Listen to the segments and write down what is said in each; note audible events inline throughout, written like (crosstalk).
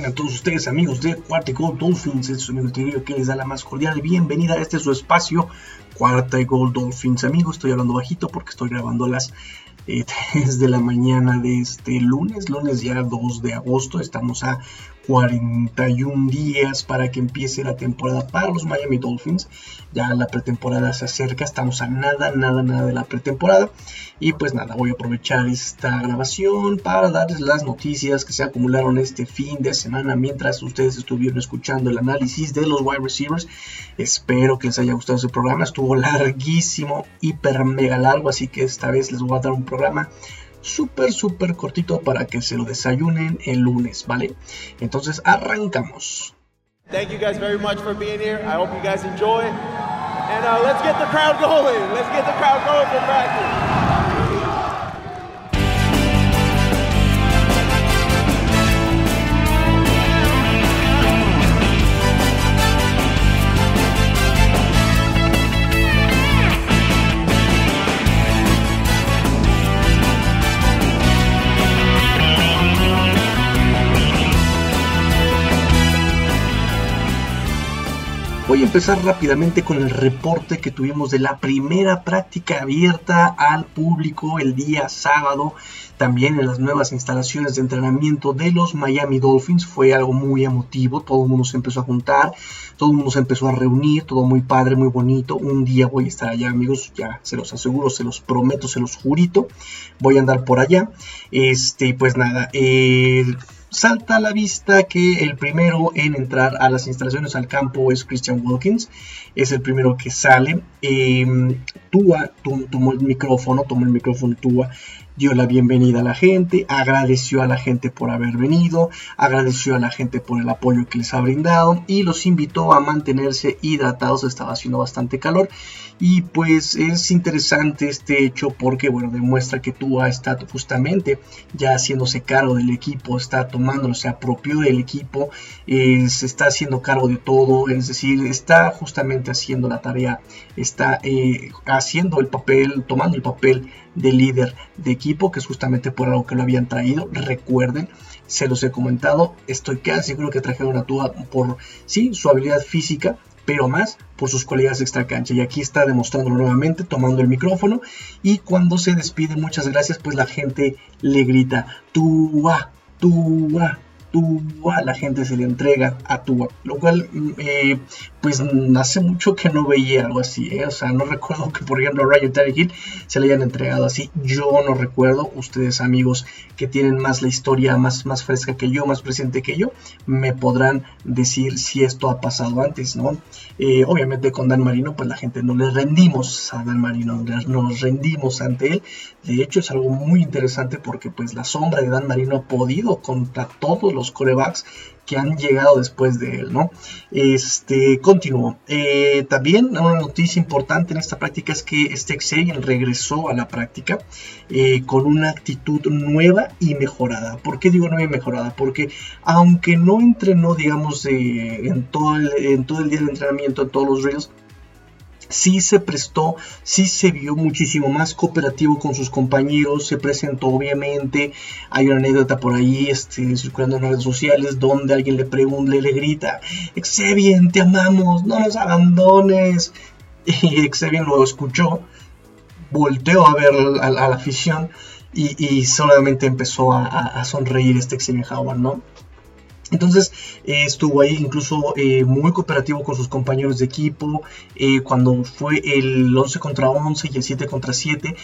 tengan todos ustedes amigos de Cuarta y Gold Dolphins, es su amigo Tirillo que les da la más cordial bienvenida a este su espacio, Cuarta y Gold Dolphins. Amigos, estoy hablando bajito porque estoy grabando a las eh, (laughs) 3 de la mañana de este lunes, lunes ya 2 de agosto, estamos a 41 días para que empiece la temporada para los Miami Dolphins. Ya la pretemporada se acerca, estamos a nada, nada, nada de la pretemporada. Y pues nada, voy a aprovechar esta grabación para darles las noticias que se acumularon este fin de semana mientras ustedes estuvieron escuchando el análisis de los wide receivers. Espero que les haya gustado ese programa, estuvo larguísimo, hiper mega largo, así que esta vez les voy a dar un programa súper, súper cortito para que se lo desayunen el lunes, ¿vale? Entonces arrancamos. Thank you guys very much for being here. I hope you guys enjoy. And uh, let's get the crowd going. Let's get the crowd going for practice. Voy a empezar rápidamente con el reporte que tuvimos de la primera práctica abierta al público el día sábado, también en las nuevas instalaciones de entrenamiento de los Miami Dolphins. Fue algo muy emotivo, todo el mundo se empezó a juntar, todo el mundo se empezó a reunir, todo muy padre, muy bonito. Un día voy a estar allá, amigos, ya se los aseguro, se los prometo, se los jurito. Voy a andar por allá. Este, pues nada, eh, salta a la vista que el primero en entrar a las instalaciones al campo es Christian Wilkins. Es el primero que sale. Eh, Tua tomó el micrófono, tomó el micrófono Tua, dio la bienvenida a la gente, agradeció a la gente por haber venido, agradeció a la gente por el apoyo que les ha brindado y los invitó a mantenerse hidratados. Estaba haciendo bastante calor. Y pues es interesante este hecho porque, bueno, demuestra que Tua está justamente ya haciéndose cargo del equipo, está tomándolo, se apropió del equipo, eh, se está haciendo cargo de todo, es decir, está justamente haciendo la tarea, está eh, haciendo el papel, tomando el papel de líder de equipo, que es justamente por algo que lo habían traído. Recuerden, se los he comentado, estoy casi seguro que trajeron a Tua por, sí, su habilidad física, pero más por sus colegas extra cancha. Y aquí está demostrándolo nuevamente, tomando el micrófono. Y cuando se despide, muchas gracias, pues la gente le grita, Tua, Tua, Tua, la gente se le entrega a Tua, lo cual eh, pues hace mucho que no veía algo así, ¿eh? o sea, no recuerdo que por ejemplo a Ryan Tannehill se le hayan entregado así, yo no recuerdo, ustedes amigos que tienen más la historia más, más fresca que yo, más presente que yo, me podrán decir si esto ha pasado antes, ¿no? Eh, obviamente con Dan Marino, pues la gente no le rendimos a Dan Marino, nos rendimos ante él, de hecho es algo muy interesante porque pues la sombra de Dan Marino ha podido contra todos los corebacks que han llegado después de él, ¿no? Este, continúo. Eh, también una noticia importante en esta práctica es que este Xavier regresó a la práctica eh, con una actitud nueva y mejorada. ¿Por qué digo nueva y mejorada? Porque aunque no entrenó, digamos, eh, en, todo el, en todo el día de entrenamiento, en todos los reels, sí se prestó, sí se vio muchísimo más cooperativo con sus compañeros, se presentó obviamente, hay una anécdota por ahí este, circulando en redes sociales donde alguien le pregunta, le, le grita, Exebian, te amamos, no nos abandones, (laughs) y Exebian lo escuchó, volteó a ver a, la afición y, solamente empezó a, a sonreír este Exebian Howard, ¿no? Entonces eh, estuvo ahí incluso eh, muy cooperativo con sus compañeros de equipo. Eh, cuando fue el 11 contra 11 y el 7 contra 7,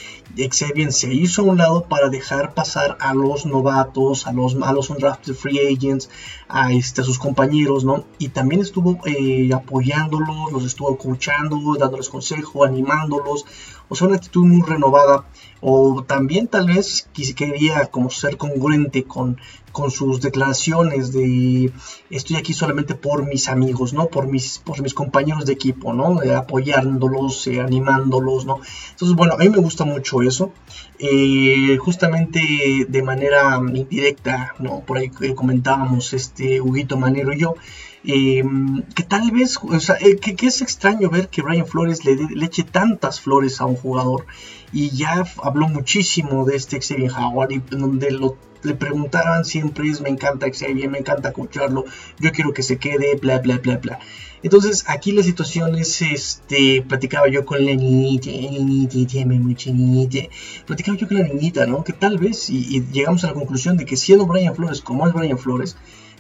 Xavier se hizo a un lado para dejar pasar a los novatos, a los, a los undrafted free agents, a, este, sus compañeros, ¿no? Y también estuvo apoyándolos, los estuvo coachando, dándoles consejo, animándolos. O sea, una actitud muy renovada. O también tal vez quería como ser congruente con, con sus declaraciones de estoy aquí solamente por mis amigos, ¿no? Por mis, por mis compañeros de equipo, ¿no? Eh, apoyándolos, eh, animándolos, ¿no? Entonces, bueno, a mí me gusta mucho eso. Eh, justamente de manera indirecta, ¿no? Por ahí comentábamos este Huguito Manero y yo. Em, que tal vez, o sea, eh, que, es extraño ver que Brian Flores le, le, eche tantas flores a un jugador y ya habló muchísimo de este Xavier Howard y donde lo, le preguntaban siempre es me encanta Xavier, me encanta escucharlo, yo quiero que se quede, bla, bla, bla, bla. Entonces aquí la situación es, este, platicaba yo con la niñita, platicaba yo con la niñita, ¿no? Que tal vez, y, y llegamos a la conclusión de que siendo Brian Flores como es Brian Flores,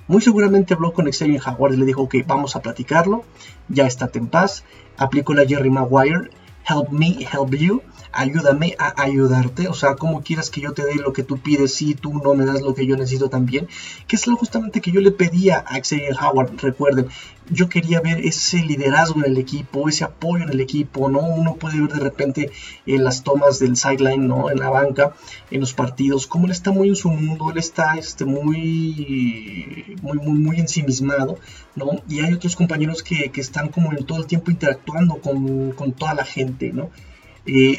muy seguramente habló con Xavier Howard y le dijo, ok, vamos a platicarlo, ya estate en paz, aplicó la Jerry Maguire, help me, help you, ayúdame a ayudarte, o sea, como quieras que yo te dé lo que tú pides si tú no me das lo que yo necesito también, que es lo justamente que yo le pedía a Xavier Howard, recuerden, yo quería ver ese liderazgo en el equipo, ese apoyo en el equipo, ¿no? Uno puede ver de repente en las tomas del sideline, ¿no? En la banca, en los partidos, cómo él está muy en su mundo, él está este, muy, muy, muy, muy ensimismado, ¿no? Y hay otros compañeros que, que están como en todo el tiempo interactuando con, con toda la gente, ¿no?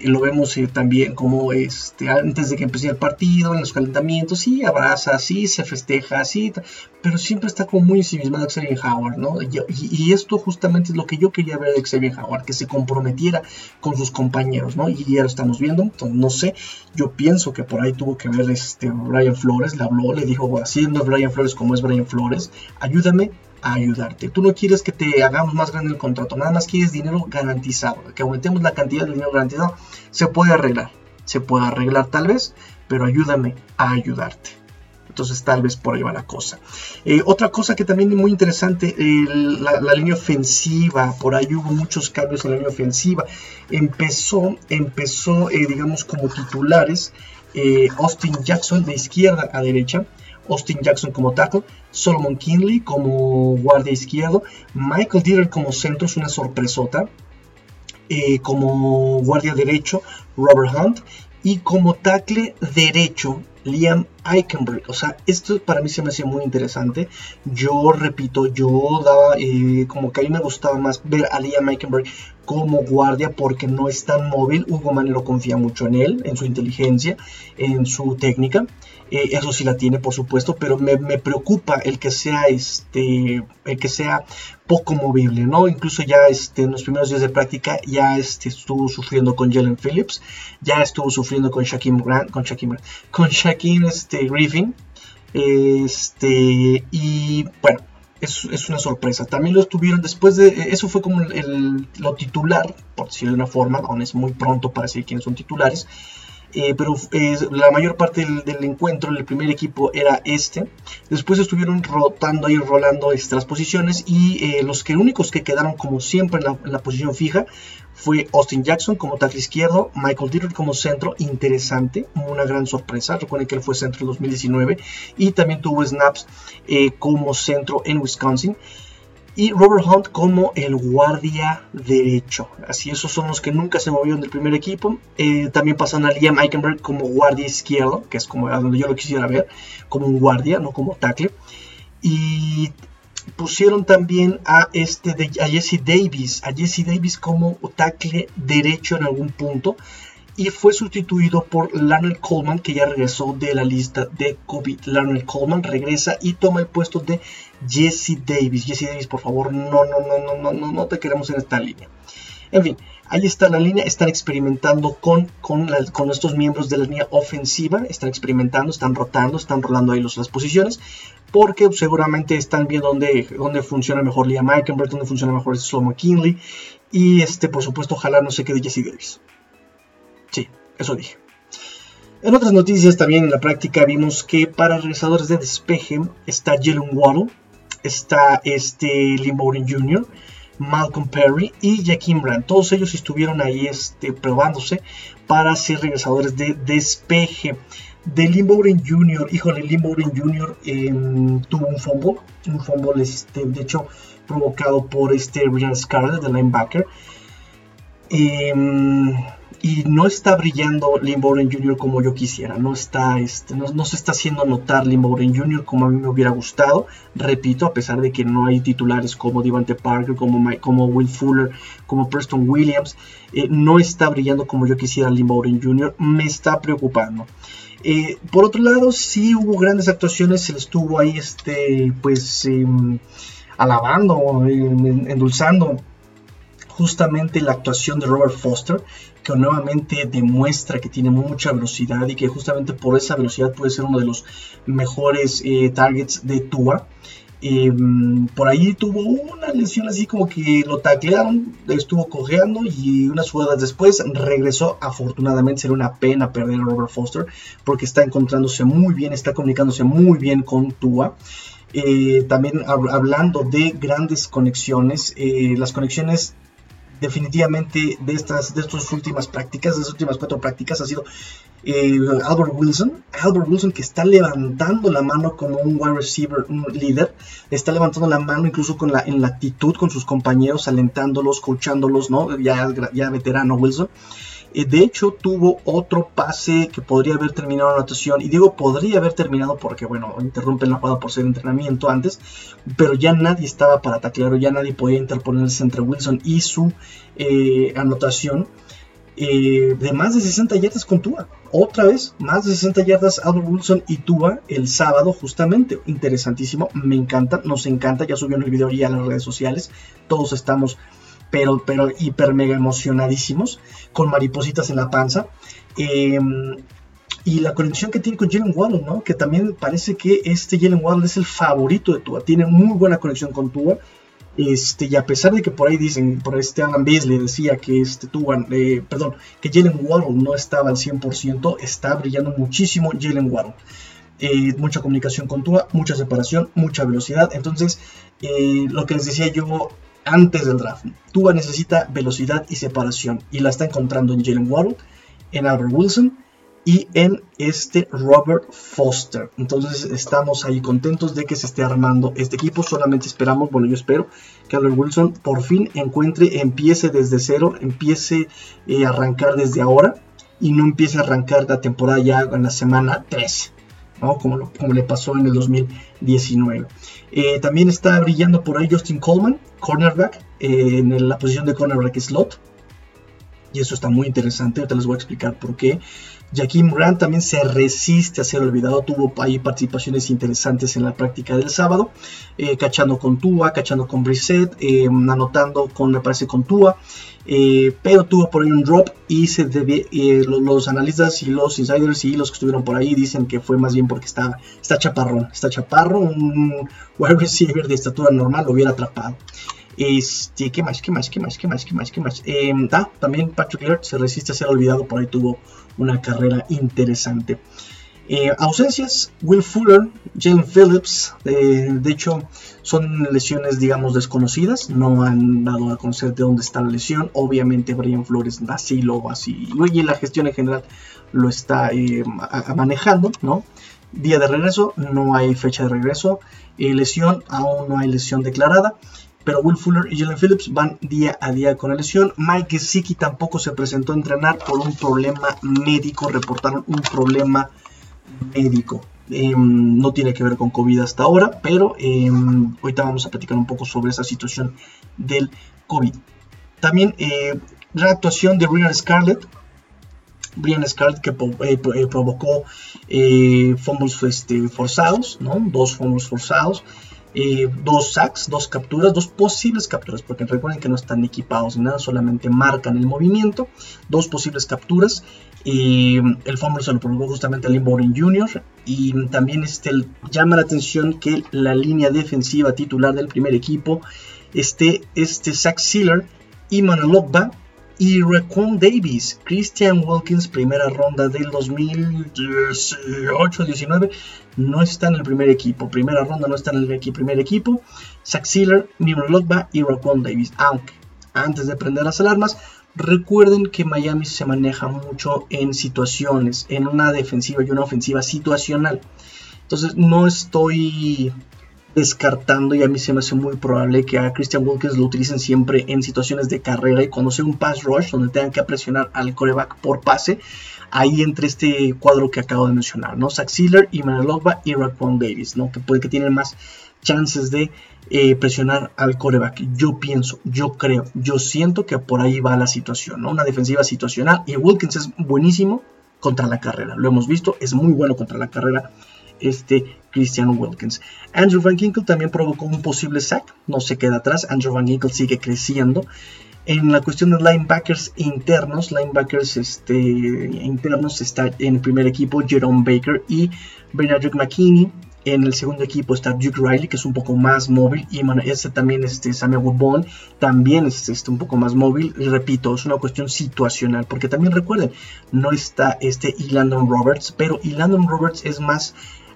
lo vemos eh, también como este, antes de que empiece el partido, en los calentamientos, sí, abraza, sí, se festeja, sí, pero siempre está como muy ensimismado Xavier Howard, ¿no? Y, esto justamente es lo que yo quería ver de Xavier Howard, que se comprometiera con sus compañeros, ¿no? Y ya lo estamos viendo, entonces no sé, yo pienso que por ahí tuvo que ver este Brian Flores, le habló, le dijo, así no es Brian Flores como es Brian Flores, ayúdame ayudarte. Tú no quieres que te hagamos más grande el contrato, nada más quieres dinero garantizado, que aumentemos la cantidad de dinero garantizado. Se puede arreglar, se puede arreglar tal vez, pero ayúdame a ayudarte. Entonces tal vez por ahí va la cosa. Eh, otra cosa que también es muy interesante, la, línea ofensiva, por ahí hubo muchos cambios en la línea ofensiva. Empezó, empezó eh, digamos, como titulares eh, Austin Jackson de izquierda a derecha. Austin Jackson como tackle, Solomon Kinley como guardia izquierdo, Michael Dieter como centro es una sorpresota, eh, como guardia derecho, Robert Hunt, y como tackle derecho, Liam Eichenberg. O sea, esto para mí se me hacía muy interesante. Yo repito, yo daba eh, como que a mí me gustaba más ver a Liam Eichenberg como guardia porque no es tan móvil. Hugo Manero confía mucho en él, en su inteligencia, en su técnica. Eh, eso sí la tiene, por supuesto, pero me, preocupa el que sea este, el que sea poco movible, ¿no? Incluso ya este, en los primeros días de práctica ya este, estuvo sufriendo con Jalen Phillips, ya estuvo sufriendo con Shaquem Grant, con Shaquem, (laughs) con Shaquem este, Griffin, este, y bueno, es, es, una sorpresa. También lo estuvieron después de. Eso fue como el, lo titular, por decirlo de una forma, aún es muy pronto para decir quiénes son titulares. Eh, pero eh, la mayor parte del, encuentro, el primer equipo era este. Después estuvieron rotando ahí, rolando estas posiciones y eh, los que únicos que quedaron como siempre en la, posición fija fue Austin Jackson como tackle izquierdo, Michael Dieter como centro, interesante, una gran sorpresa. Recuerden que él fue centro en 2019 y también tuvo snaps como centro en Wisconsin y Robert Hunt como el guardia derecho. Así, esos son los que nunca se movieron del primer equipo. Eh, también pasan a Liam Eichenberg como guardia izquierdo, que es como a donde yo lo quisiera ver, como un guardia, no como tackle. Y pusieron también a, este a Jesse Davis, a Jesse Davis como tackle derecho en algún punto y fue sustituido por Larnell Coleman, que ya regresó de la lista de COVID. Larnell Coleman regresa y toma el puesto de Jesse Davis. Jesse Davis, por favor, no, no, no, no, no, no, no te queremos en esta línea. En fin, ahí está la línea. Están experimentando con, con, con estos miembros de la línea ofensiva. Están experimentando, están rotando, están rolando ahí las posiciones. Porque seguramente están viendo dónde, dónde funciona mejor Liam Eikenberg, dónde funciona mejor Slow McKinley. Y este, por supuesto, ojalá no se quede Jesse Davis. Eso dije. En otras noticias también en la práctica vimos que para regresadores de despeje está Jalen Waddle, está este Lim Jr., Malcolm Perry y Jaquim Brandt. Todos ellos estuvieron ahí este, probándose para ser regresadores de despeje. De Lim Jr., híjole, Lim Jr. Em, tuvo un fumble, un fumble este, de hecho provocado por este Ryan Scarlett, de linebacker. Eh, y no está brillando Lynn Bowden Jr. como yo quisiera, no, está, este, no, se está haciendo notar Lynn Bowden Jr. como a mí me hubiera gustado, repito, a pesar de que no hay titulares como Devante Parker, como, como Will Fuller, como Preston Williams, eh, no está brillando como yo quisiera Lynn Bowden Jr., me está preocupando. Eh, por otro lado, sí hubo grandes actuaciones, se le estuvo ahí, este, pues... Em, alabando, endulzando justamente la actuación de Robert Foster, que nuevamente demuestra que tiene mucha velocidad y que justamente por esa velocidad puede ser uno de los mejores eh, targets de Tua. Em, por ahí tuvo una lesión así como que lo taclearon, estuvo cojeando y unas jugadas después regresó. Afortunadamente sería una pena perder a Robert Foster porque está encontrándose muy bien, está comunicándose muy bien con Tua. Eh, también hablando de grandes conexiones, eh, las conexiones definitivamente de estas de estas últimas prácticas, de estas últimas cuatro prácticas, ha sido eh, Albert Wilson. Albert Wilson que está levantando la mano como un wide receiver, un líder, está levantando la mano incluso con la, en la actitud con sus compañeros, alentándolos, coachándolos, ¿no? Ya, ya veterano Wilson. Eh, de hecho, tuvo otro pase que podría haber terminado la anotación. Y digo podría haber terminado porque, bueno, interrumpen la jugada por ser entrenamiento antes. Pero ya nadie estaba para taclear ya nadie podía interponerse entre Wilson y su eh, anotación. Eh, de más de 60 yardas con Tua. Otra vez, más de 60 yardas Albert Wilson y Tua el sábado, justamente. Interesantísimo, me encanta, nos encanta. Ya subió el video ya a las redes sociales. Todos estamos pero, pero hiper mega emocionadísimos, con maripositas en la panza. Em, y la conexión que tiene con Jalen Waddle, ¿no? Que también parece que este Jalen Waddle es el favorito de Tua. Tiene muy buena conexión con Tua. Este, y a pesar de que por ahí dicen, por este Alan Beasley decía que este Tua, eh, perdón, que Jalen Waddle no estaba al 100%, está brillando muchísimo Jalen Waddle. Eh, mucha comunicación con Tua, mucha separación, mucha velocidad. Entonces, eh, lo que les decía yo antes del draft. Tua necesita velocidad y separación y la está encontrando en Jalen Waddle, en Albert Wilson y en este Robert Foster. Entonces estamos ahí contentos de que se esté armando este equipo. Solamente esperamos, bueno, yo espero que Albert Wilson por fin encuentre, empiece desde cero, empiece eh, a arrancar desde ahora y no empiece a arrancar la temporada ya en la semana 3. Como, como, le pasó en el 2019. Eh, también está brillando por ahí Justin Coleman, cornerback, eh, en la posición de cornerback slot. Y eso está muy interesante, ahorita les voy a explicar por qué. Jaquim Grant también se resiste a ser olvidado, tuvo ahí participaciones interesantes en la práctica del sábado, eh, cachando con Tua, cachando con Brissett, eh, anotando con, me parece, con Tua, eh, pero tuvo por ahí un drop y se debe, los, analistas y los insiders y los que estuvieron por ahí dicen que fue más bien porque está, está chaparrón, está chaparro, un wide receiver de estatura normal lo hubiera atrapado. Este, ¿qué más? ¿Qué más? ¿Qué más? ¿Qué más? ¿Qué más? ¿Qué más? ah, también Patrick Laird se resiste a ser olvidado, por ahí tuvo una carrera interesante. Eh, ausencias, Will Fuller, Jalen Phillips, eh, de hecho son lesiones digamos desconocidas, no han dado a conocer de dónde está la lesión, obviamente Brian Flores así lo así, y la gestión en general lo está eh, manejando, ¿no? Día de regreso, no hay fecha de regreso, lesión, aún no hay lesión declarada, pero Will Fuller y Jalen Phillips van día a día con la lesión. Mike Gesicki tampoco se presentó a entrenar por un problema médico, reportaron un problema médico. Em, no tiene que ver con COVID hasta ahora, pero em, ahorita vamos a platicar un poco sobre esa situación del COVID. También eh, la actuación de Brian Scarlett, Brian Scarlett que eh, eh, provocó fumbles este, forzados, ¿no? dos fumbles forzados. Eh, dos sacks, dos capturas, dos posibles capturas, porque recuerden que no están equipados ni nada, solamente marcan el movimiento, dos posibles capturas. y el fumble se lo provocó justamente a Lynn Jr. Y también este, llama la atención que la línea defensiva titular del primer equipo, este, este Zach Sealer y Manuel y Raquan Davis, Christian Wilkins, primera ronda del 2018-19, no está en el primer equipo. Primera ronda no está en el primer equipo. Zach Sealer, Miro Lotba y Raquan Davis. Aunque, antes de prender las alarmas, recuerden que Miami se maneja mucho en situaciones, en una defensiva y una ofensiva situacional. Entonces no estoy descartando y a mí se me hace muy probable que a Christian Wilkins lo utilicen siempre en situaciones de carrera y cuando sea un pass rush donde tengan que presionar al coreback por pase, ahí entre este cuadro que acabo de mencionar, ¿no? Zach Sealer, Ogba y Raquan Davis, ¿no? Que puede que tienen más chances de eh, presionar al coreback. Yo pienso, yo creo, yo siento que por ahí va la situación, ¿no? Una defensiva situacional y Wilkins es buenísimo contra la carrera. Lo hemos visto, es muy bueno contra la carrera este Christian Wilkins. Andrew Van Ginkle también provocó un posible sack, no se queda atrás, Andrew Van Ginkle sigue creciendo. En la cuestión de linebackers internos, linebackers este, internos está en el primer equipo Jerome Baker y Bernard McKinney. En el segundo equipo está Duke Riley, que es un poco más móvil. Y este también, este, Samuel Woodbone, también es este, un poco más móvil. Y repito, es una cuestión situacional. Porque también recuerden, no está este Landon Roberts. Pero Landon Roberts es más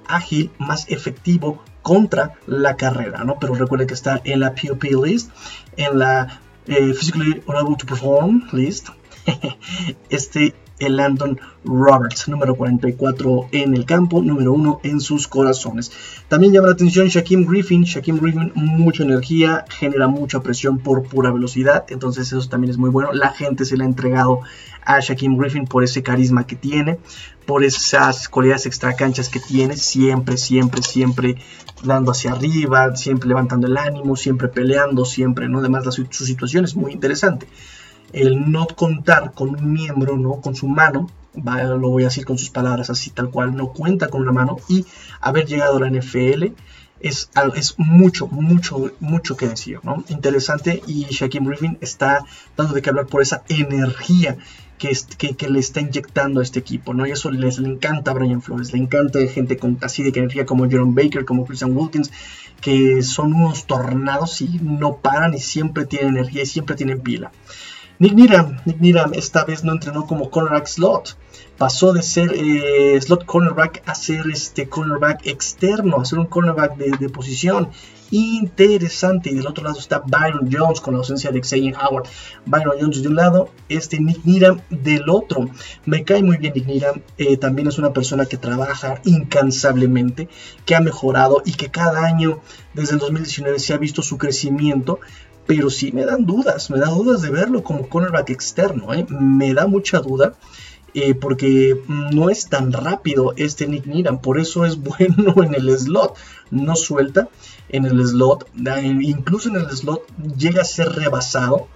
ágil, más efectivo contra la carrera, ¿no? Pero recuerden que está en la POP list, en la eh, Physically Unable to Perform list. (laughs) este el Landon Roberts, número 44 en el campo, número 1 en sus corazones. También llama la atención Shaquem Griffin. Shaquem Griffin, mucha energía, genera mucha presión por pura velocidad, entonces eso también es muy bueno. La gente se le ha entregado a Shaquem Griffin por ese carisma que tiene, por esas cualidades extracanchas que tiene, siempre, siempre, siempre dando hacia arriba, siempre levantando el ánimo, siempre peleando, siempre, ¿no? Además, su situación es muy interesante el no contar con un miembro, ¿no? Con su mano, lo voy a decir con sus palabras así tal cual, no cuenta con una mano y haber llegado a la NFL es, es mucho, mucho, mucho que decir, ¿no? Interesante y Shaquem Griffin está dando de qué hablar por esa energía que, que, le está inyectando a este equipo, ¿no? Y eso les le encanta a Brian Flores, le encanta gente con así de energía como Jerome Baker, como Christian Wilkins, que son unos tornados y no paran y siempre tienen energía y siempre tienen pila. Nick Niram, Nick Niram esta vez no entrenó como cornerback slot. Pasó de ser eh, slot cornerback a ser este cornerback externo, a ser un cornerback de, posición. Interesante. Y del otro lado está Byron Jones con la ausencia de Xavier Howard. Byron Jones de un lado, este Nick Niram del otro. Me cae muy bien Nick Niram. Eh, también es una persona que trabaja incansablemente, que ha mejorado y que cada año desde el 2019 se ha visto su crecimiento pero sí me dan dudas, me da dudas de verlo como cornerback externo, ¿eh? me da mucha duda. Eh, porque no es tan rápido este Nick Niram, por eso es (laughs) bueno en el slot, no suelta en el slot, incluso en el slot llega a ser rebasado,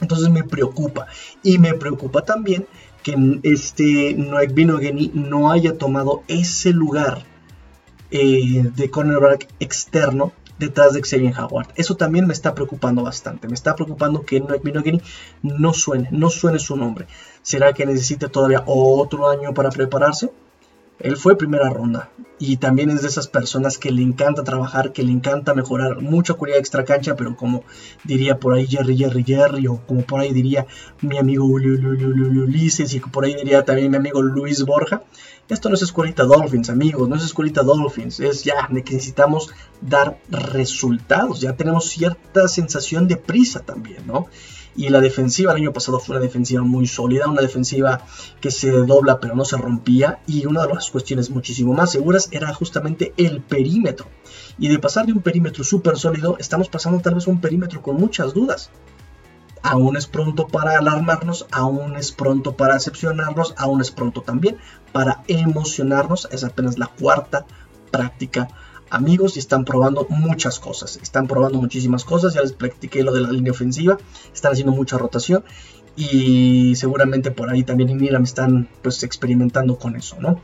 entonces me preocupa y me preocupa también que este Noek Binogany no haya tomado ese lugar eh, de cornerback externo detrás de Xavier Howard. Eso también me está preocupando bastante. Me está preocupando que Noek no suene, no suene su nombre. ¿Será que necesita todavía otro año para prepararse? Él fue primera ronda. Y también es de esas personas que le encanta trabajar, que le encanta mejorar, mucha cualidad extra cancha, pero como diría por ahí Jerry, Jerry, Jerry, o como por ahí diría mi amigo Ulises y por ahí diría también mi amigo Luis Borja, esto no es escuelita Dolphins, amigos, no es escuelita Dolphins, es ya necesitamos dar resultados, ya tenemos cierta sensación de prisa también, ¿no? Y la defensiva el año pasado fue una defensiva muy sólida, una defensiva que se dobla pero no se rompía. Y una de las cuestiones muchísimo más seguras era justamente el perímetro. Y de pasar de un perímetro súper sólido, estamos pasando tal vez un perímetro con muchas dudas. Aún es pronto para alarmarnos, aún es pronto para decepcionarnos, aún es pronto también para emocionarnos. Es apenas la cuarta práctica amigos y están probando muchas cosas. Están probando muchísimas cosas. Ya les practiqué lo de la línea ofensiva. Están haciendo mucha rotación. Y seguramente por ahí también en están pues experimentando con eso, ¿no?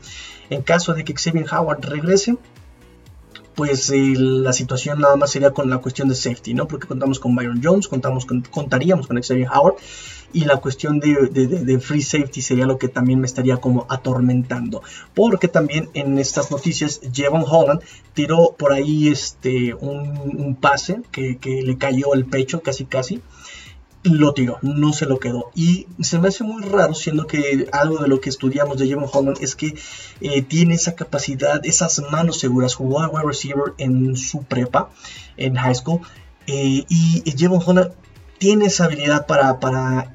En caso de que Xavier Howard regrese, pues eh, la situación nada más sería con la cuestión de safety, ¿no? Porque contamos con Byron Jones, contamos con, contaríamos con Xavier Howard y la cuestión de, free safety sería lo que también me estaría como atormentando. Porque también en estas noticias, Jevon Holland tiró por ahí este, un, pase que, le cayó al pecho casi casi lo tiró, no se lo quedó. Y se me hace muy raro, siendo que algo de lo que estudiamos de Jevon Holland es que eh, tiene esa capacidad, esas manos seguras. Jugó a wide receiver en su prepa, en high school. Eh, y Jevon Holland tiene esa habilidad para, para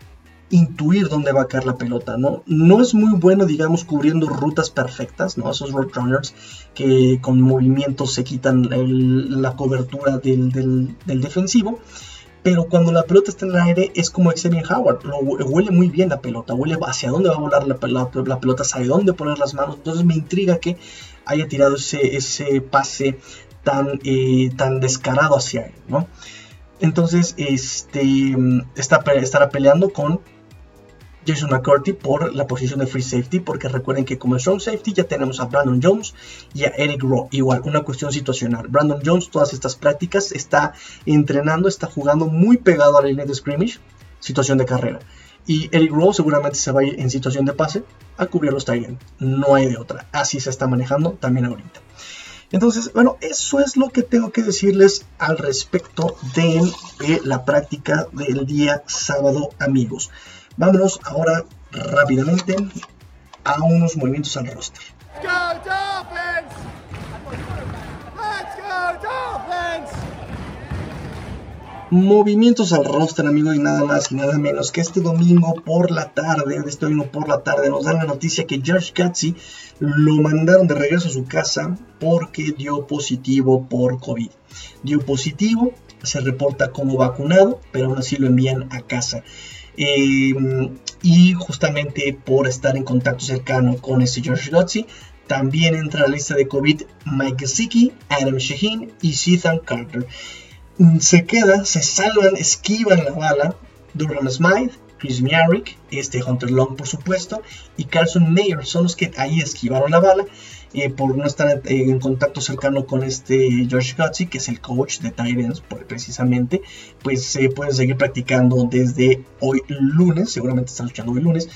intuir dónde va a caer la pelota, ¿no? No es muy bueno, digamos, cubriendo rutas perfectas, ¿no? Esos road runners que con movimientos se quitan la cobertura del, defensivo. Pero cuando la pelota está en el aire es como Xavier Howard, huele muy bien la pelota, huele hacia dónde va a volar la, pelota, sabe dónde poner las manos. Entonces me intriga que haya tirado ese, ese pase tan, eh, tan descarado hacia él, ¿no? Entonces, este, está, estará peleando con Jason McCarthy por la posición de free safety, porque recuerden que como strong safety ya tenemos a Brandon Jones y a Eric Rowe. Igual, una cuestión situacional. Brandon Jones, todas estas prácticas, está entrenando, está jugando muy pegado a la línea de scrimmage, situación de carrera. Y Eric Rowe seguramente se va a ir en situación de pase a cubrir los Titans. No hay de otra. Así se está manejando también ahorita. Entonces, bueno, eso es lo que tengo que decirles al respecto de eh, la práctica del día sábado, amigos. Vámonos ahora rápidamente a unos movimientos al roster. movimientos al roster, amigo, y nada más y nada menos que este domingo por la tarde, este domingo por la tarde, nos dan la noticia que George Katzi lo mandaron de regreso a su casa porque dio positivo por COVID. Dio positivo, se reporta como vacunado, pero aún así lo envían a casa. Em, y justamente por estar en contacto cercano con este George Katzi, también entra a la lista de COVID Mike Gesicki, Adam Shaheen y Ethan Carter. Mm, se queda, se salvan, esquivan la bala. Durham Smythe, Chris Miarick, este Hunter Long por supuesto, y Carlson Mayer son los que ahí esquivaron la bala eh, por no estar en contacto cercano con este Josh Gutsy, que es el coach de Titans precisamente, pues se pueden seguir practicando desde hoy lunes, seguramente están luchando hoy lunes.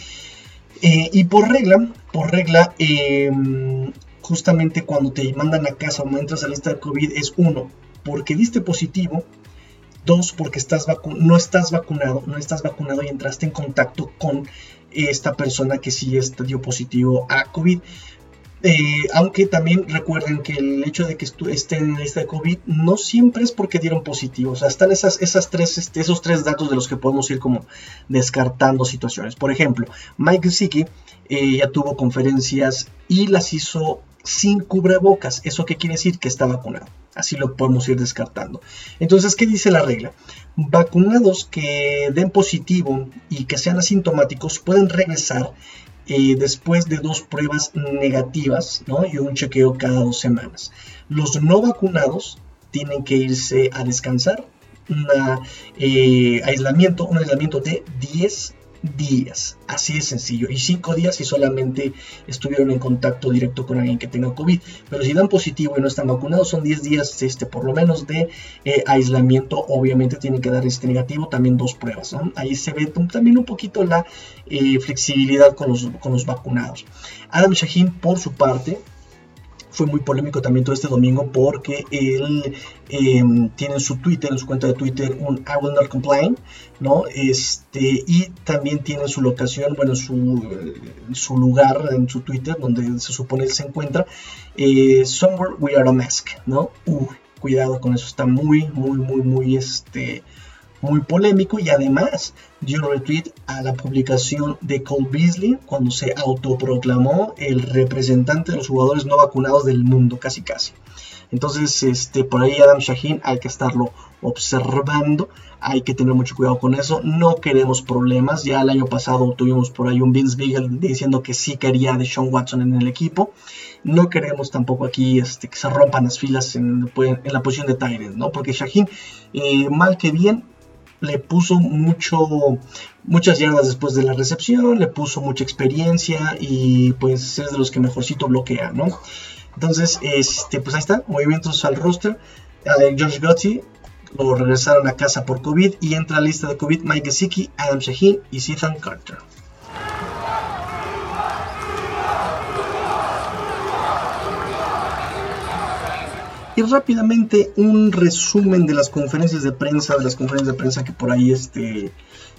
Eh, y por regla, por regla, em, justamente cuando te mandan a casa o entras a la lista de COVID es uno, porque diste positivo, dos, porque estás no estás vacunado, no estás vacunado y entraste en contacto con esta persona que sí dio positivo a COVID. Eh, aunque también recuerden que el hecho de que estén en la lista de COVID no siempre es porque dieron positivo. O sea, están esas, tres, este, esos tres datos de los que podemos ir como descartando situaciones. Por ejemplo, Mike Gesicki eh, ya tuvo conferencias y las hizo sin cubrebocas. ¿Eso qué quiere decir? Que está vacunado. Así lo podemos ir descartando. Entonces, ¿qué dice la regla? Vacunados que den positivo y que sean asintomáticos pueden regresar eh, después de dos pruebas negativas ¿no? y un chequeo cada dos semanas. Los no vacunados tienen que irse a descansar, un eh, aislamiento, un aislamiento de 10 días. Así de sencillo. Y cinco días si solamente estuvieron en contacto directo con alguien que tenga COVID. Pero si dan positivo y no están vacunados, son 10 días este, por lo menos de eh, aislamiento. Obviamente tienen que dar este negativo, también dos pruebas. Ahí se ve también un poquito la eh, flexibilidad con los, con los vacunados. Adam Shaheen, por su parte, fue muy polémico también todo este domingo porque él em, tiene en su Twitter, en su cuenta de Twitter, un I will not complain, ¿no? Este, y también tiene su locación, bueno, su, su lugar en su Twitter, donde se supone él se encuentra, eh, Somewhere We Are a Mask, ¿no? cuidado con eso, está muy, muy, muy, muy, este, muy polémico y además dio retweet a la publicación de Cole Beasley cuando se autoproclamó el representante de los jugadores no vacunados del mundo, casi casi. Entonces, este, por ahí Adam Shaheen hay que estarlo observando, hay que tener mucho cuidado con eso, no queremos problemas, ya el año pasado tuvimos por ahí un Vince Beagle diciendo que sí quería de Sean Watson en el equipo, no queremos tampoco aquí este, que se rompan las filas en, la posición de Tyrant, ¿no? Porque Shaheen, eh, mal que bien, le puso mucho, muchas yardas después de la recepción, le puso mucha experiencia y pues es de los que mejorcito bloquea, ¿no? Entonces, este, pues ahí está, movimientos al roster. George Gotti lo regresaron a casa por COVID y entra a la lista de COVID Mike Gesicki, Adam Shaheen y Ethan Carter. Y rápidamente un resumen de las conferencias de prensa, de las conferencias de prensa que por ahí, este,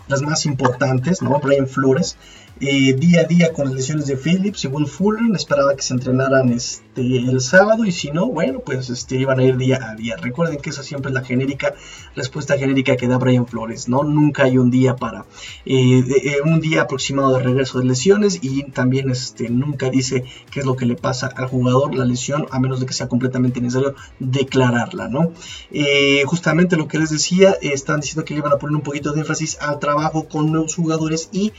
las más importantes, ¿no? Brian Flores, eh, día a día con las lesiones de Phillips y Will Fuller. Esperaba que se entrenaran este, el sábado y si no, bueno, pues este, iban a ir día a día. Recuerden que esa siempre es la genérica respuesta genérica que da Brian Flores, ¿no? Nunca hay un día para, eh, eh, un día aproximado de regreso de lesiones y también este, nunca dice qué es lo que le pasa al jugador la lesión, a menos de que sea completamente necesario declararla, ¿no? justamente lo que les decía, están diciendo que le iban a poner un poquito de énfasis al trabajo trabajo con nuevos jugadores y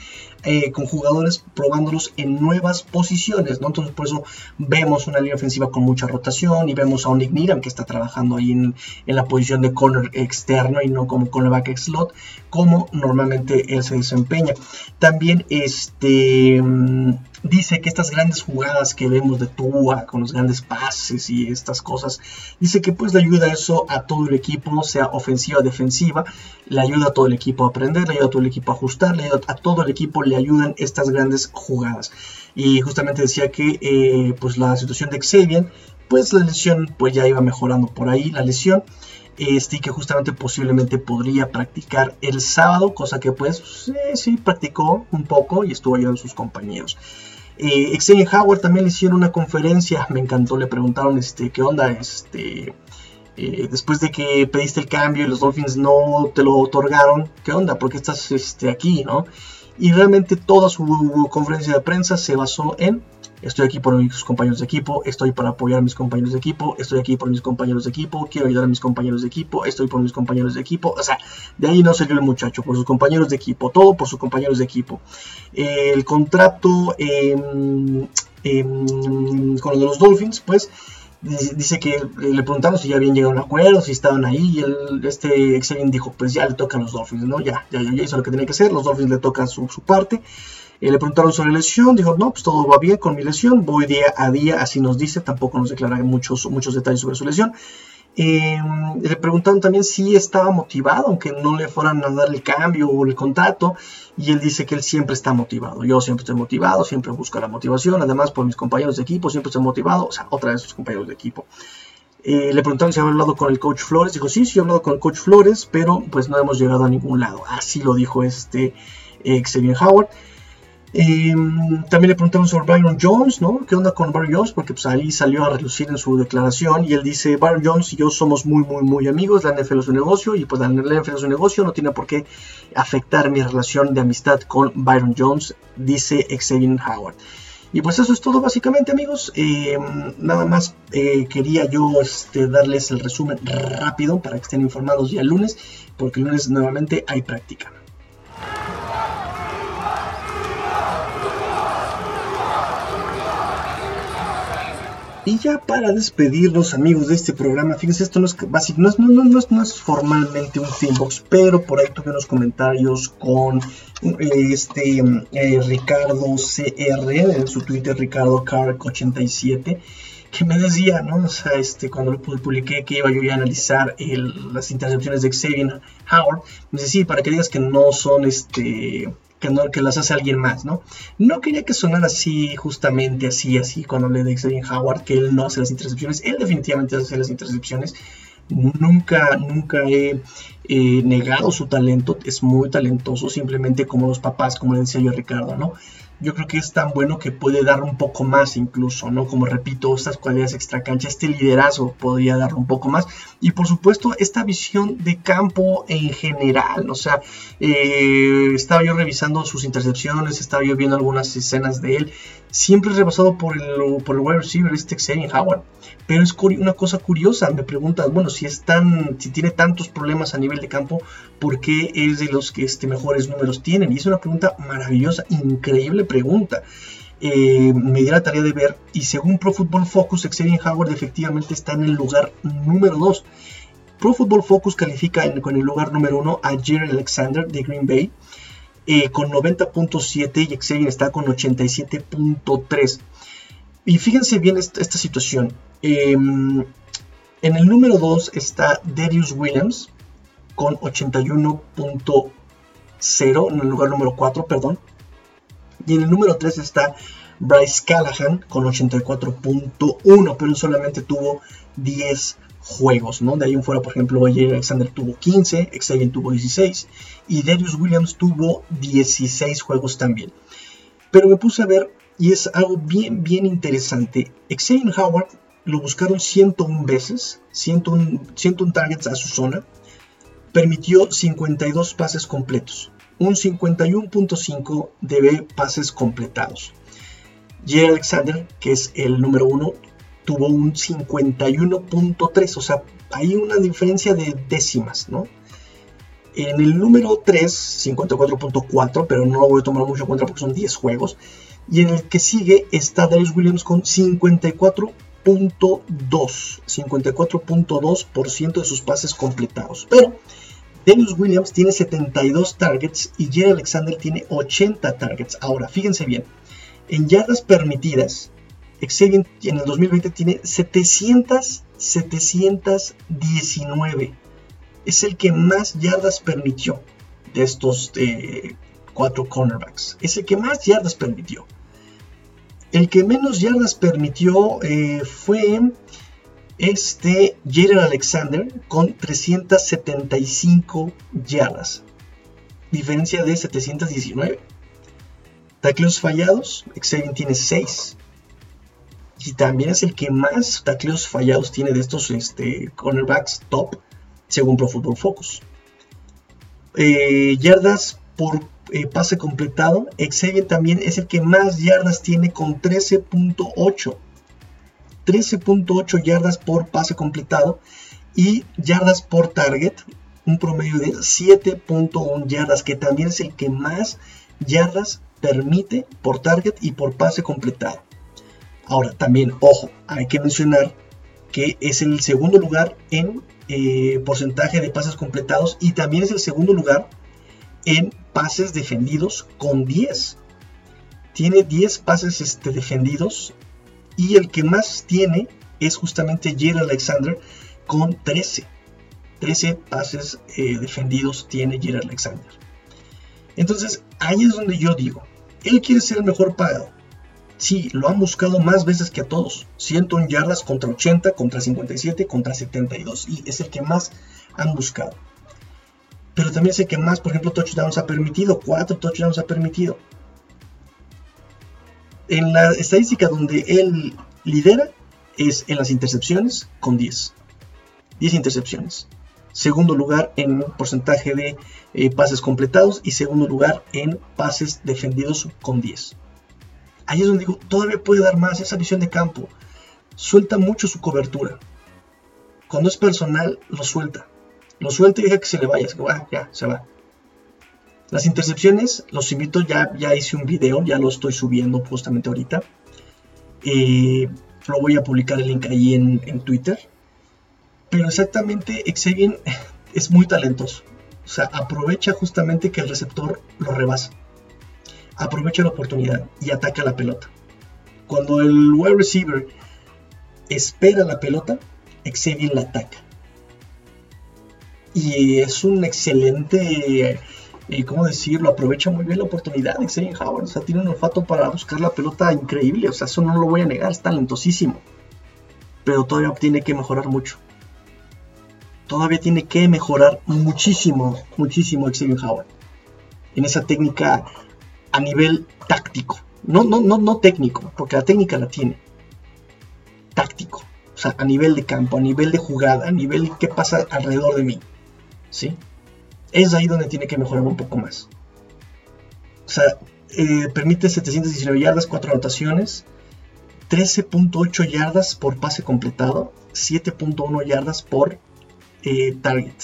eh, con jugadores probándolos en nuevas posiciones, ¿no? Entonces por eso vemos una línea ofensiva con mucha rotación y vemos a un Nick que está trabajando ahí en, la posición de corner externo y no como cornerback slot, como normalmente él se desempeña. También este mm, dice que estas grandes jugadas que vemos de Tua con los grandes pases y estas cosas, dice que pues le ayuda eso a todo el equipo, sea ofensiva defensiva, le ayuda a todo el equipo a aprender, le ayuda a todo el equipo a ajustar, le a todo el equipo, le ayudan estas grandes jugadas. Y justamente decía que eh, pues la situación de Xavier, pues la lesión pues ya iba mejorando por ahí, la lesión este, que justamente posiblemente podría practicar el sábado, cosa que pues sí, practicó un poco y estuvo ayudando a sus compañeros. Eh, Howard también le hicieron una conferencia, me encantó, le preguntaron este, qué onda, este, eh, después de que pediste el cambio y los Dolphins no te lo otorgaron, qué onda, porque estás este, aquí, ¿no? Y realmente toda su conferencia de prensa se basó en Estoy aquí por mis compañeros de equipo, estoy para apoyar a mis compañeros de equipo, estoy aquí por mis compañeros de equipo, quiero ayudar a mis compañeros de equipo, estoy por mis compañeros de equipo. O sea, de ahí no salió el muchacho, por sus compañeros de equipo, todo por sus compañeros de equipo. el contrato em, em, con los Dolphins, pues dice que le preguntaron si ya habían llegado a un acuerdo, si estaban ahí, y el, este Xavier dijo, pues ya le toca a los Dolphins, ¿no? Ya, ya, ya hizo lo que tenía que hacer, los Dolphins le toca su, su parte. Eh, le preguntaron sobre la lesión, dijo, no, pues todo va bien con mi lesión, voy día a día, así nos dice, tampoco nos declara muchos, muchos detalles sobre su lesión. Em, le preguntaron también si estaba motivado, aunque no le fueran a dar el cambio o el contrato, y él dice que él siempre está motivado. Yo siempre estoy motivado, siempre busco la motivación, además por mis compañeros de equipo, siempre estoy motivado, o sea, otra vez sus compañeros de equipo. Eh, le preguntaron si había hablado con el coach Flores, dijo, sí, sí, he hablado con el coach Flores, pero pues no hemos llegado a ningún lado. Así lo dijo este eh, Xavier Howard. Em, también le preguntaron sobre Byron Jones, ¿no? ¿Qué onda con Byron Jones? Porque pues ahí salió a relucir en su declaración y él dice, Byron Jones y yo somos muy, muy, muy amigos, la NFL es un negocio y pues la NFL es un negocio, no tiene por qué afectar mi relación de amistad con Byron Jones, dice Xavier Howard. Y pues eso es todo básicamente amigos. Em, nada más eh, quería yo este, darles el resumen rápido para que estén informados ya el lunes, porque el lunes nuevamente hay práctica. Y ya para despedirnos, amigos, de este programa, fíjense, esto no es básico, no es, no, es, formalmente un Teambox, pero por ahí tuve unos comentarios con eh, este eh, Ricardo CR, en su Twitter, Ricardo Carc 87 que me decía, ¿no? O sea, este, cuando lo publiqué que iba yo a analizar las intercepciones de Xavier Howard, me dice, sí, para que digas que no son, este, que, no, que las hace alguien más, ¿no? No quería que sonara así, justamente así, así, cuando le de Xavier Howard, que él no hace las intercepciones, él definitivamente hace las intercepciones, nunca, nunca he negado su talento, es muy talentoso, simplemente como los papás, como le decía yo a Ricardo, ¿no? yo creo que es tan bueno que puede dar un poco más incluso, ¿no? Como repito, estas cualidades extracancha, este liderazgo podría dar un poco más. Y por supuesto, esta visión de campo en general, o sea, eh, estaba yo revisando sus intercepciones, estaba yo viendo algunas escenas de él, siempre rebasado por el, por el wide receiver, este Xavier Howard. Pero es una cosa curiosa, me preguntas, bueno, si es tan, si tiene tantos problemas a nivel de campo, ¿por qué es de los que este, mejores números tienen? Y es una pregunta maravillosa, increíble pregunta. Eh, me di la tarea de ver y según Pro Football Focus, Xavier Howard efectivamente está en el lugar número 2. Pro Football Focus califica con el lugar número 1 a Jerry Alexander de Green Bay eh, con 90.7 y Xavier está con 87.3. Y fíjense bien esta, situación. Em, en el número 2 está Darius Williams con 81.0 en el lugar número 4, perdón. Y en el número 3 está Bryce Callahan con 84.1, pero solamente tuvo 10 juegos, ¿no? De ahí en fuera, por ejemplo, ayer Alexander tuvo 15, Xavier tuvo 16 y Darius Williams tuvo 16 juegos también. Pero me puse a ver y es algo bien, bien interesante. Xavier Howard lo buscaron 101 veces, 101, 101 targets a su zona, permitió 52 pases completos, un 51.5 de pases completados. Jerry Alexander, que es el número uno, tuvo un 51.3, o sea, hay una diferencia de décimas, ¿no? En el número 3, 54.4, pero no lo voy a tomar mucho en cuenta porque son 10 juegos. Y en el que sigue está Darius Williams con 54.2, 54.2% de sus pases completados. Pero Darius Williams tiene 72 targets y Jerry Alexander tiene 80 targets. Ahora, fíjense bien, en yardas permitidas, Xavier en el 2020 tiene 700, 719. Es el que más yardas permitió de estos eh, cuatro cornerbacks. Es el que más yardas permitió. El que menos yardas permitió eh, fue este Jared Alexander con 375 yardas. Diferencia de 719. Tacleos fallados, Xavier tiene 6. Y también es el que más tacleos fallados tiene de estos este, cornerbacks top, según Pro Football Focus. Eh, yardas por eh, pase completado, Xavier también es el que más yardas tiene con 13.8. 13.8 yardas por pase completado y yardas por target, un promedio de 7.1 yardas, que también es el que más yardas permite por target y por pase completado. Ahora, también, ojo, hay que mencionar que es el segundo lugar en eh, porcentaje de pases completados y también es el segundo lugar en pases defendidos con 10. Tiene 10 pases este, defendidos y el que más tiene es justamente Jerry Alexander con 13. 13 pases eh, defendidos tiene Jerry Alexander. Entonces, ahí es donde yo digo, él quiere ser el mejor pagado. Sí, lo han buscado más veces que a todos. 101 yardas contra 80, contra 57, contra 72. Y es el que más han buscado pero también sé que más, por ejemplo, touchdowns ha permitido, cuatro touchdowns ha permitido. En la estadística donde él lidera es en las intercepciones con 10. 10 intercepciones. Segundo lugar en porcentaje de eh, pases completados y segundo lugar en pases defendidos con 10. Ahí es donde digo, todavía puede dar más esa visión de campo. Suelta mucho su cobertura. Cuando es personal, lo suelta lo suelta y deja que se le vaya, ya, se va. Las intercepciones, los invito, ya, ya hice un video, ya lo estoy subiendo justamente ahorita. Eh, lo voy a publicar el link ahí en, Twitter. Pero exactamente, Xavier (laughs) es muy talentoso. O sea, aprovecha justamente que el receptor lo rebasa. Aprovecha la oportunidad y ataca la pelota. Cuando el wide receiver espera la pelota, Xavier la ataca y es un excelente, eh, ¿cómo decirlo? Aprovecha muy bien la oportunidad de Howard. O sea, tiene un olfato para buscar la pelota increíble. O sea, eso no lo voy a negar, es talentosísimo. Pero todavía tiene que mejorar mucho. Todavía tiene que mejorar muchísimo, muchísimo Xavier Howard. En esa técnica a nivel táctico. No, no, no, no técnico, porque la técnica la tiene. Táctico. O sea, a nivel de campo, a nivel de jugada, a nivel qué pasa alrededor de mí. ¿sí? Es ahí donde tiene que mejorar un poco más. O sea, eh, permite 719 yardas, 4 anotaciones, 13.8 yardas por pase completado, 7.1 yardas por eh, target.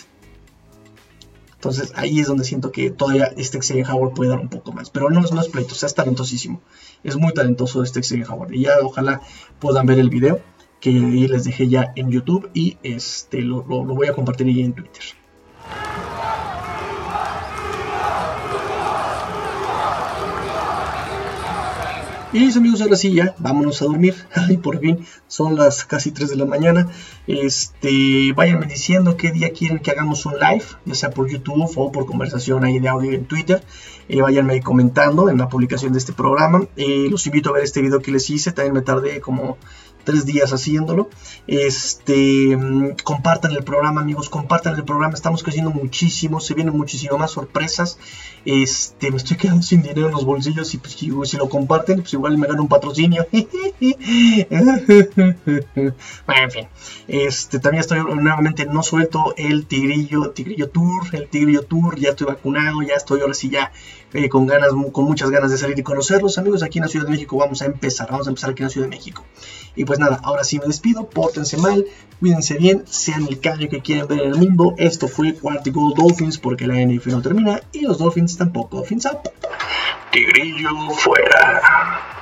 Entonces ahí es donde siento que todavía este Xavier Howard puede dar un poco más. Pero no, no es pleito, o es talentosísimo. Es muy talentoso este Xavier Howard. Y ya ojalá puedan ver el video que les dejé ya en YouTube y este, lo, voy a compartir ahí en Twitter. Y mis amigos, ahora sí ya, vámonos a dormir. (laughs) Ay, por fin, son las casi 3 de la mañana. Este, váyanme diciendo qué día quieren que hagamos un live, ya sea por YouTube o por conversación ahí de audio en Twitter. Eh, váyanme comentando en la publicación de este programa. Eh, los invito a ver este video que les hice, también me tardé como tres días haciéndolo. Este, mm, compartan el programa, amigos, compartan el programa. Estamos creciendo muchísimo, se vienen muchísimas más sorpresas. Este, me estoy quedando sin dinero en los bolsillos y pues, si lo comparten, pues igual me gano un patrocinio. (laughs) bueno, en fin. Este, también estoy nuevamente no suelto el Tigrillo, Tigrillo Tour, el Tigrillo Tour, ya estoy vacunado, ya estoy ahora sí ya eh, con ganas, con muchas ganas de salir y conocerlos, amigos. Aquí en la Ciudad de México vamos a empezar, vamos a empezar aquí en la Ciudad de México. Y pues nada, ahora sí me despido, pórtense mal, cuídense bien, sean el cambio que quieren ver en el mundo. Esto fue Cuarto Dolphins porque la NFL no termina y los Dolphins tampoco. Fins up. Tigrillo fuera.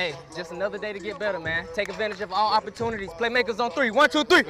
Hey, just another day to get better, man. Take advantage of all opportunities. Playmakers on three. One, two, three.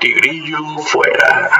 Tigrillo fuera.